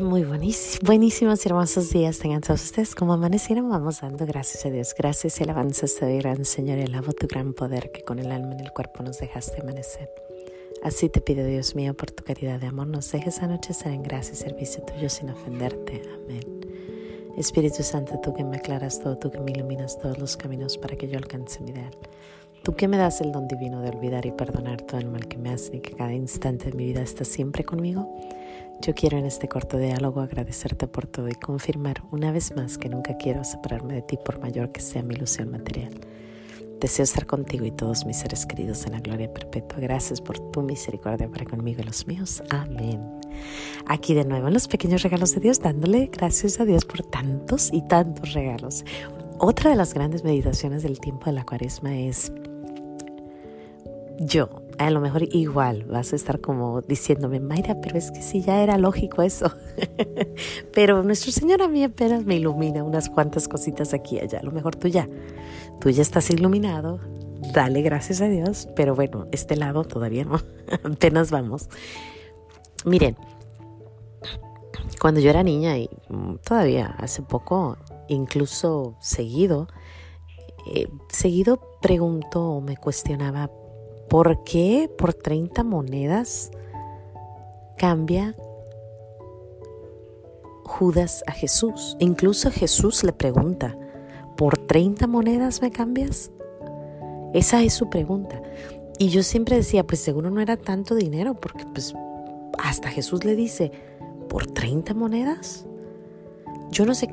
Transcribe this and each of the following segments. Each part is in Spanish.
Muy buenísimos, y hermosos días tengan todos ustedes. Como amanecieron, vamos dando gracias a Dios. Gracias y alabanzas te doy, gran Señor, alabo tu gran poder que con el alma en el cuerpo nos dejaste amanecer. Así te pido, Dios mío, por tu caridad de amor, nos dejes anochecer en gracia y servicio tuyo sin ofenderte. Amén. Espíritu Santo, tú que me aclaras todo, tú que me iluminas todos los caminos para que yo alcance mi ideal. Tú que me das el don divino de olvidar y perdonar todo el mal que me hacen y que cada instante de mi vida estás siempre conmigo. Yo quiero en este corto diálogo agradecerte por todo y confirmar una vez más que nunca quiero separarme de ti por mayor que sea mi ilusión material. Deseo estar contigo y todos mis seres queridos en la gloria perpetua. Gracias por tu misericordia para conmigo y los míos. Amén. Aquí de nuevo en los pequeños regalos de Dios, dándole gracias a Dios por tantos y tantos regalos. Otra de las grandes meditaciones del tiempo de la cuaresma es yo a lo mejor igual vas a estar como diciéndome, Mayra, pero es que sí, ya era lógico eso. pero nuestro Señor a mí apenas me ilumina unas cuantas cositas aquí y allá. A lo mejor tú ya, tú ya estás iluminado. Dale gracias a Dios, pero bueno, este lado todavía no. apenas vamos. Miren, cuando yo era niña y todavía hace poco, incluso seguido, eh, seguido pregunto o me cuestionaba ¿Por qué por 30 monedas cambia Judas a Jesús? Incluso Jesús le pregunta, ¿por 30 monedas me cambias? Esa es su pregunta. Y yo siempre decía, pues seguro no era tanto dinero, porque pues hasta Jesús le dice, ¿por 30 monedas? Yo no sé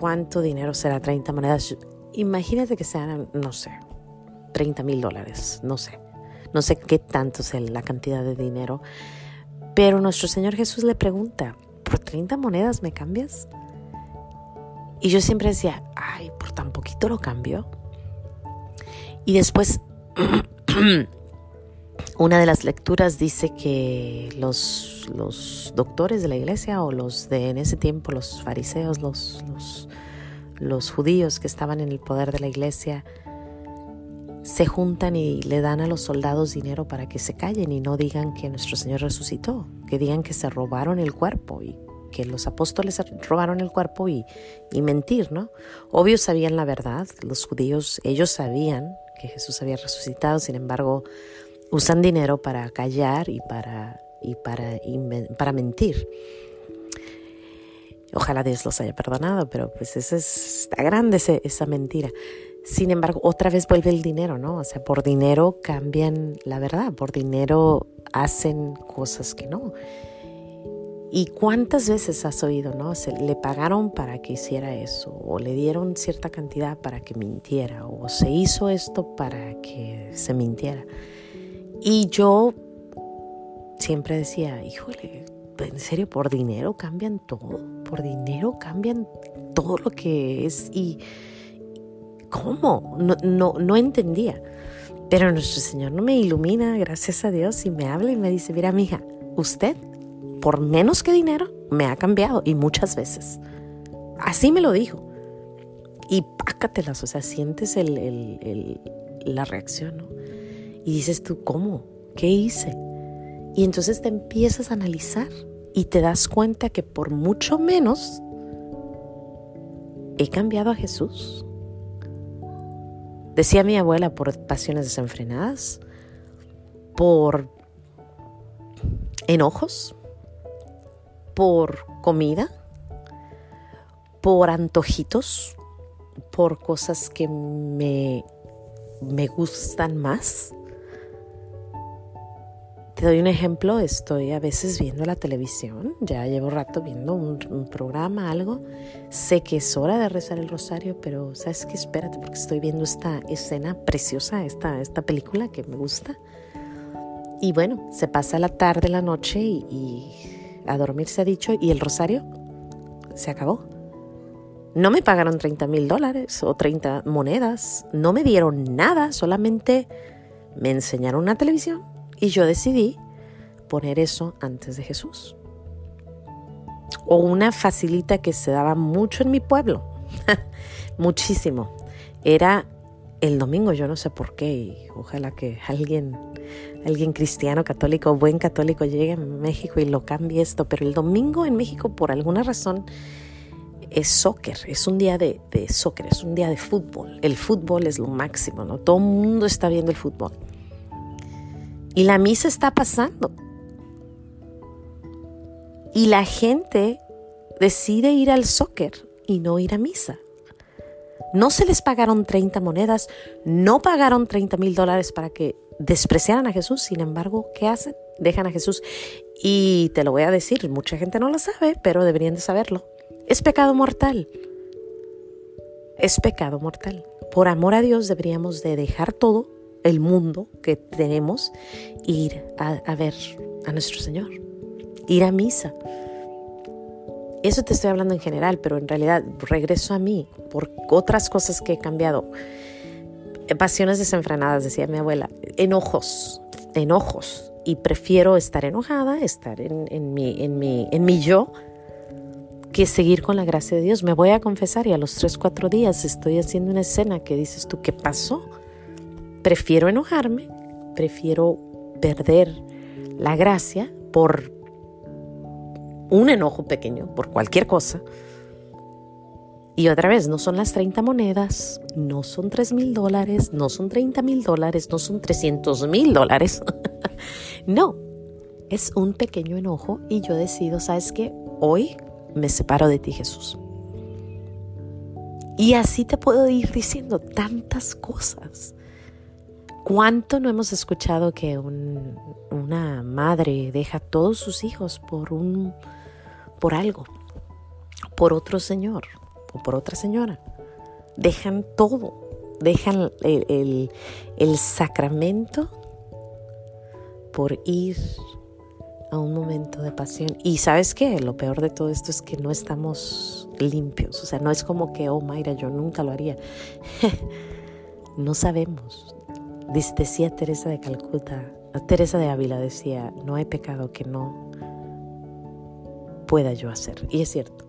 cuánto dinero será 30 monedas. Imagínate que sean, no sé, 30 mil dólares, no sé. No sé qué tanto es la cantidad de dinero, pero nuestro Señor Jesús le pregunta, ¿por 30 monedas me cambias? Y yo siempre decía, ay, por tan poquito lo cambio. Y después, una de las lecturas dice que los, los, doctores de la iglesia o los de en ese tiempo, los fariseos, los, los, los judíos que estaban en el poder de la iglesia, se juntan y le dan a los soldados dinero para que se callen y no digan que nuestro Señor resucitó, que digan que se robaron el cuerpo y que los apóstoles robaron el cuerpo y, y mentir, ¿no? Obvio sabían la verdad, los judíos, ellos sabían que Jesús había resucitado, sin embargo, usan dinero para callar y para, y para, para mentir. Ojalá Dios los haya perdonado, pero pues esa es, está grande esa mentira. Sin embargo, otra vez vuelve el dinero, ¿no? O sea, por dinero cambian la verdad, por dinero hacen cosas que no. ¿Y cuántas veces has oído, no? Se le pagaron para que hiciera eso, o le dieron cierta cantidad para que mintiera, o se hizo esto para que se mintiera. Y yo siempre decía, híjole, en serio, por dinero cambian todo, por dinero cambian todo lo que es y ¿cómo? No, no, no entendía. Pero nuestro Señor no me ilumina, gracias a Dios, y me habla y me dice, mira, mija, usted, por menos que dinero, me ha cambiado y muchas veces. Así me lo dijo. Y pácatelas, o sea, sientes el, la reacción, ¿no? Y dices tú, ¿cómo? ¿Qué hice? Y entonces te empiezas a analizar y te das cuenta que por mucho menos he cambiado a Jesús. Decía mi abuela por pasiones desenfrenadas, por enojos, por comida, por antojitos, por cosas que me, me gustan más te doy un ejemplo, estoy a veces viendo la televisión, ya llevo rato viendo un, programa, algo, sé que es hora de rezar el rosario, pero sabes que espérate porque estoy viendo esta escena preciosa, esta, esta película que me gusta. Y bueno, se pasa la tarde, la noche y, y a dormir se ha dicho y el rosario se acabó. No me pagaron 30 mil dólares o 30 monedas, no me dieron nada, solamente me enseñaron una televisión y yo decidí poner eso antes de Jesús. O una facilita que se daba mucho en mi pueblo, muchísimo. Era el domingo yo no sé por qué y ojalá que alguien, alguien cristiano, católico, buen católico llegue a México y lo cambie esto, pero el domingo en México por alguna razón es soccer, es un día de, soccer, es un día de fútbol. El fútbol es lo máximo, ¿no? Todo el mundo está viendo el fútbol. Y la misa está pasando. Y la gente decide ir al soccer y no ir a misa. No se les pagaron 30 monedas, no pagaron 30 mil dólares para que despreciaran a Jesús. Sin embargo, ¿qué hacen? Dejan a Jesús. Y te lo voy a decir, mucha gente no lo sabe, pero deberían de saberlo. Es pecado mortal. Es pecado mortal. Por amor a Dios deberíamos de dejar todo el mundo que tenemos ir a, ver a nuestro Señor. Ir a misa. Eso te estoy hablando en general, pero en realidad regreso a mí por otras cosas que he cambiado. Pasiones desenfrenadas, decía mi abuela. Enojos, enojos. Y prefiero estar enojada, estar en, en, mi, en, mi, en mi yo, que seguir con la gracia de Dios. Me voy a confesar y a los tres, cuatro días estoy haciendo una escena que dices tú, ¿qué pasó? Prefiero enojarme, prefiero perder la gracia por un enojo pequeño por cualquier cosa. Y otra vez, no son las 30 monedas, no son 3 mil dólares, no son 30 mil dólares, no son 300 mil dólares. no, es un pequeño enojo y yo decido, ¿sabes qué? Hoy me separo de ti, Jesús. Y así te puedo ir diciendo tantas cosas. ¿Cuánto no hemos escuchado que una madre deja a todos sus hijos por un por algo, por otro señor o por otra señora. Dejan todo, dejan el, sacramento por ir a un momento de pasión. Y sabes qué, lo peor de todo esto es que no estamos limpios. O sea, no es como que, oh Mayra, yo nunca lo haría. no sabemos. Decía Teresa de Calcuta, Teresa de Ávila decía, no hay pecado que no pueda yo hacer. Y es cierto,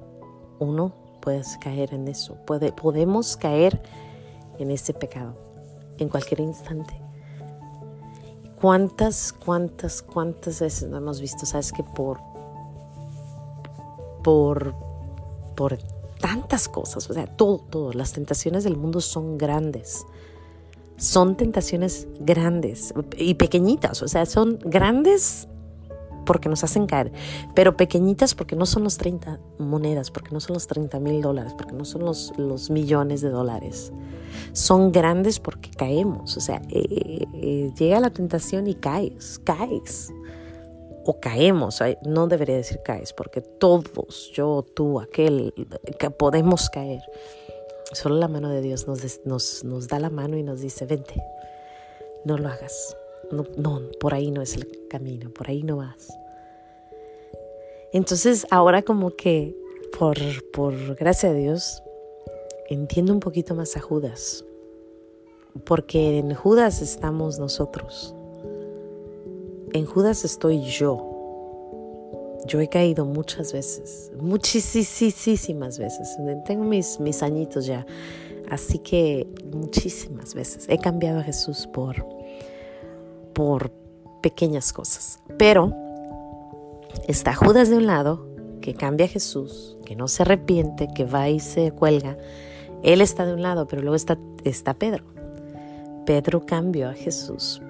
uno puede caer en eso, puede, podemos caer en ese pecado en cualquier instante. ¿Cuántas, cuántas, cuántas veces no hemos visto? Sabes que por, por, por tantas cosas, o sea, todo, todo, las tentaciones del mundo son grandes. Son tentaciones grandes y pequeñitas, o sea, son grandes porque nos hacen caer, pero pequeñitas porque no son los 30 monedas, porque no son los 30 mil dólares, porque no son los, los millones de dólares. Son grandes porque caemos, o sea, eh, eh, llega la tentación y caes, caes. O caemos, no debería decir caes, porque todos, yo, tú, aquel, que podemos caer. Solo la mano de Dios nos, nos, nos da la mano y nos dice, vente, no lo hagas no, no, por ahí no es el camino, por ahí no vas. Entonces ahora como que por, por gracia de Dios entiendo un poquito más a Judas, porque en Judas estamos nosotros, en Judas estoy yo. Yo he caído muchas veces, muchísimas veces. Tengo mis, mis añitos ya, así que muchísimas veces he cambiado a Jesús por por pequeñas cosas. Pero está Judas de un lado, que cambia a Jesús, que no se arrepiente, que va y se cuelga. Él está de un lado, pero luego está, está Pedro. Pedro cambió a Jesús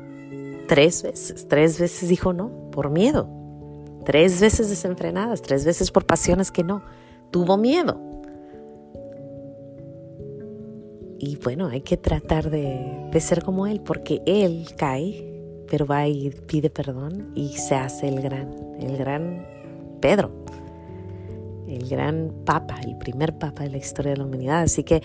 tres veces. Tres veces dijo no, por miedo. Tres veces desenfrenadas, tres veces por pasiones que no. Tuvo miedo. Y bueno, hay que tratar de, ser como Él, porque Él cae pero va y pide perdón y se hace el gran, el gran Pedro, el gran papa, el primer papa de la historia de la humanidad. Así que,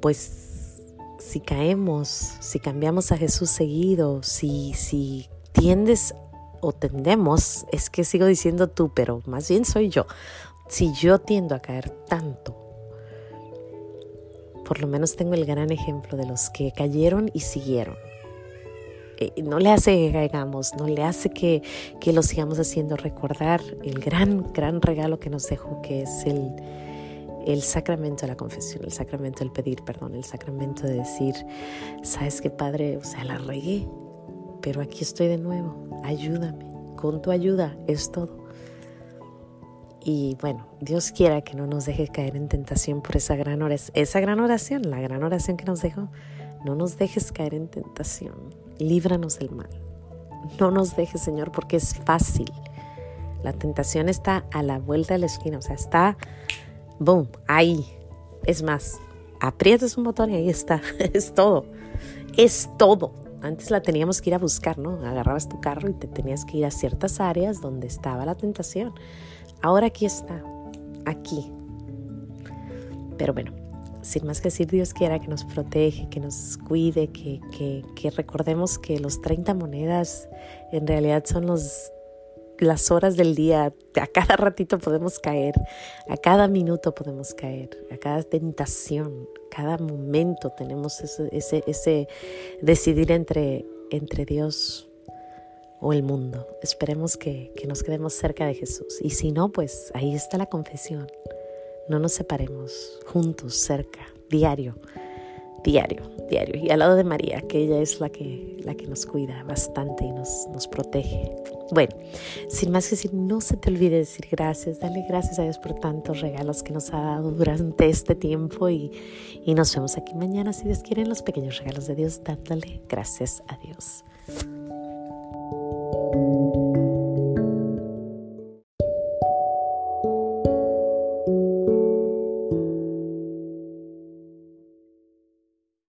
pues, si caemos, si cambiamos a Jesús seguido, si, si tiendes o tendemos, es que sigo diciendo tú, pero más bien soy yo. Si yo tiendo a caer tanto, por lo menos tengo el gran ejemplo de los que cayeron y siguieron. Eh, no le hace que caigamos, no le hace que, que lo sigamos haciendo. Recordar el gran, gran regalo que nos dejó, que es el, el sacramento de la confesión, el sacramento del pedir perdón, el sacramento de decir, sabes que Padre, o sea, la regué, pero aquí estoy de nuevo, ayúdame, con tu ayuda es todo. Y bueno, Dios quiera que no nos deje caer en tentación por esa gran oración, esa gran oración, la gran oración que nos dejó. No nos dejes caer en tentación, líbranos del mal. No nos dejes, Señor, porque es fácil. La tentación está a la vuelta de la esquina, o sea, está, boom, ahí. Es más, aprietas un botón y ahí está, es todo, es todo. Antes la teníamos que ir a buscar, ¿no? Agarrabas tu carro y te tenías que ir a ciertas áreas donde estaba la tentación. Ahora aquí está, aquí. Pero bueno, sin más que decir, Dios quiera que nos protege, que nos cuide, que, que, que recordemos que los 30 monedas en realidad son los las horas del día, a cada ratito podemos caer, a cada minuto podemos caer, a cada tentación, cada momento tenemos ese, ese, ese decidir entre, entre Dios o el mundo. Esperemos que, que nos quedemos cerca de Jesús. Y si no, pues ahí está la confesión. No nos separemos, juntos, cerca, diario diario, diario. Y al lado de María, que ella es la que, la que nos cuida bastante y nos, nos protege. Bueno, sin más que decir, no se te olvide decir gracias, dale gracias a Dios por tantos regalos que nos ha dado durante este tiempo y, nos vemos aquí mañana, si Dios quiere, los pequeños regalos de Dios, dándole gracias a Dios.